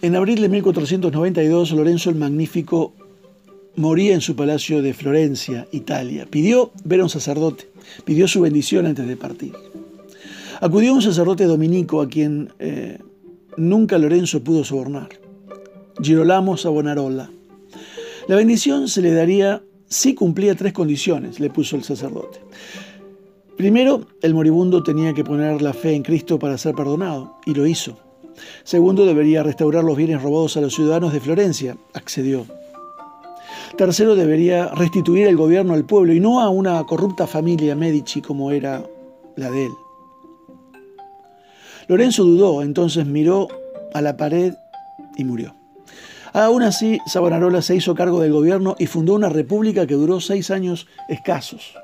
En abril de 1492, Lorenzo el Magnífico moría en su palacio de Florencia, Italia. Pidió ver a un sacerdote, pidió su bendición antes de partir. Acudió un sacerdote dominico a quien eh, nunca Lorenzo pudo sobornar, Girolamo Savonarola. La bendición se le daría si cumplía tres condiciones, le puso el sacerdote. Primero, el moribundo tenía que poner la fe en Cristo para ser perdonado, y lo hizo. Segundo, debería restaurar los bienes robados a los ciudadanos de Florencia, accedió. Tercero, debería restituir el gobierno al pueblo y no a una corrupta familia Medici como era la de él. Lorenzo dudó, entonces miró a la pared y murió. Aún así, Savonarola se hizo cargo del gobierno y fundó una república que duró seis años escasos.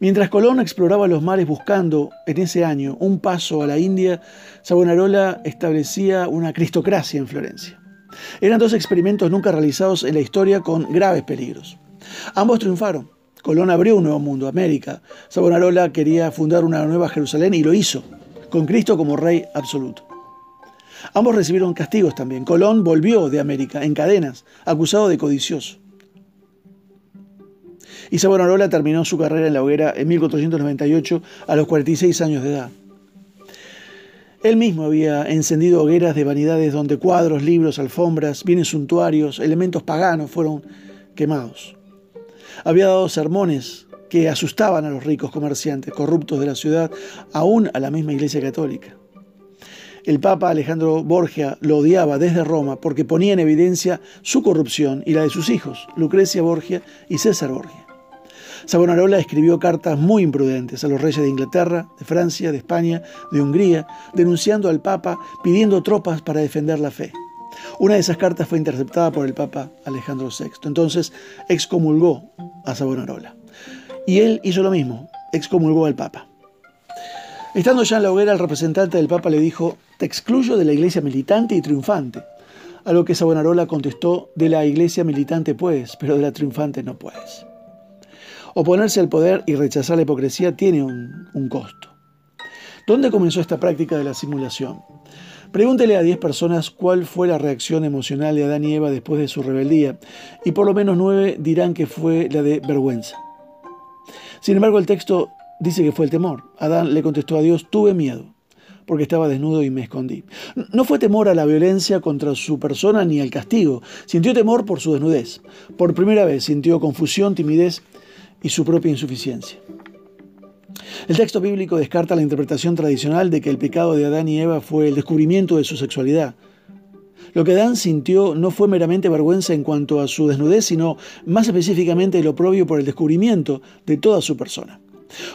Mientras Colón exploraba los mares buscando, en ese año, un paso a la India, Savonarola establecía una cristocracia en Florencia. Eran dos experimentos nunca realizados en la historia con graves peligros. Ambos triunfaron. Colón abrió un nuevo mundo, América. Savonarola quería fundar una nueva Jerusalén y lo hizo, con Cristo como rey absoluto. Ambos recibieron castigos también. Colón volvió de América en cadenas, acusado de codicioso. Savonarola terminó su carrera en la hoguera en 1498 a los 46 años de edad. Él mismo había encendido hogueras de vanidades donde cuadros, libros, alfombras, bienes suntuarios, elementos paganos fueron quemados. Había dado sermones que asustaban a los ricos comerciantes corruptos de la ciudad, aún a la misma Iglesia Católica. El Papa Alejandro Borgia lo odiaba desde Roma porque ponía en evidencia su corrupción y la de sus hijos, Lucrecia Borgia y César Borgia. Savonarola escribió cartas muy imprudentes a los reyes de Inglaterra, de Francia, de España, de Hungría, denunciando al Papa, pidiendo tropas para defender la fe. Una de esas cartas fue interceptada por el Papa Alejandro VI. Entonces excomulgó a Savonarola. Y él hizo lo mismo, excomulgó al Papa. Estando ya en la hoguera, el representante del Papa le dijo, te excluyo de la iglesia militante y triunfante. A lo que Savonarola contestó, de la iglesia militante puedes, pero de la triunfante no puedes. Oponerse al poder y rechazar la hipocresía tiene un, costo. ¿Dónde comenzó esta práctica de la simulación? Pregúntele a 10 personas cuál fue la reacción emocional de Adán y Eva después de su rebeldía, y por lo menos 9 dirán que fue la de vergüenza. Sin embargo, el texto dice que fue el temor. Adán le contestó a Dios, tuve miedo, porque estaba desnudo y me escondí. No fue temor a la violencia contra su persona ni al castigo, sintió temor por su desnudez. Por primera vez sintió confusión, timidez y su propia insuficiencia. El texto bíblico descarta la interpretación tradicional de que el pecado de Adán y Eva fue el descubrimiento de su sexualidad. Lo que Adán sintió no fue meramente vergüenza en cuanto a su desnudez, sino más específicamente el oprobio por el descubrimiento de toda su persona.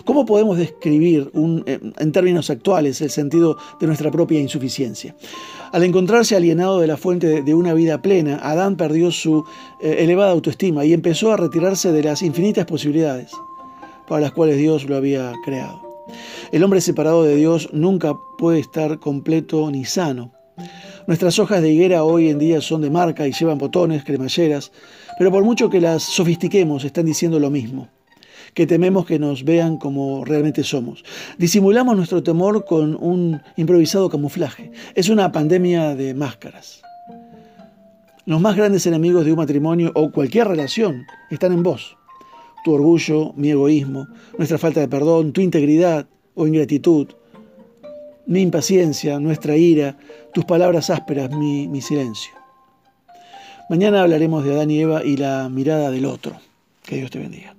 ¿Cómo podemos describir eh, en términos actuales el sentido de nuestra propia insuficiencia? Al encontrarse alienado de la fuente de una vida plena, Adán perdió su eh, elevada autoestima y empezó a retirarse de las infinitas posibilidades para las cuales Dios lo había creado. El hombre separado de Dios nunca puede estar completo ni sano. Nuestras hojas de higuera hoy en día son de marca y llevan botones, cremalleras, pero por mucho que las sofistiquemos están diciendo lo mismo que tememos que nos vean como realmente somos. Disimulamos nuestro temor con un improvisado camuflaje. Es una pandemia de máscaras. Los más grandes enemigos de un matrimonio o cualquier relación están en vos. Tu orgullo, mi egoísmo, nuestra falta de perdón, tu integridad o ingratitud, mi impaciencia, nuestra ira, tus palabras ásperas, mi, silencio. Mañana hablaremos de Adán y Eva y la mirada del otro. Que Dios te bendiga.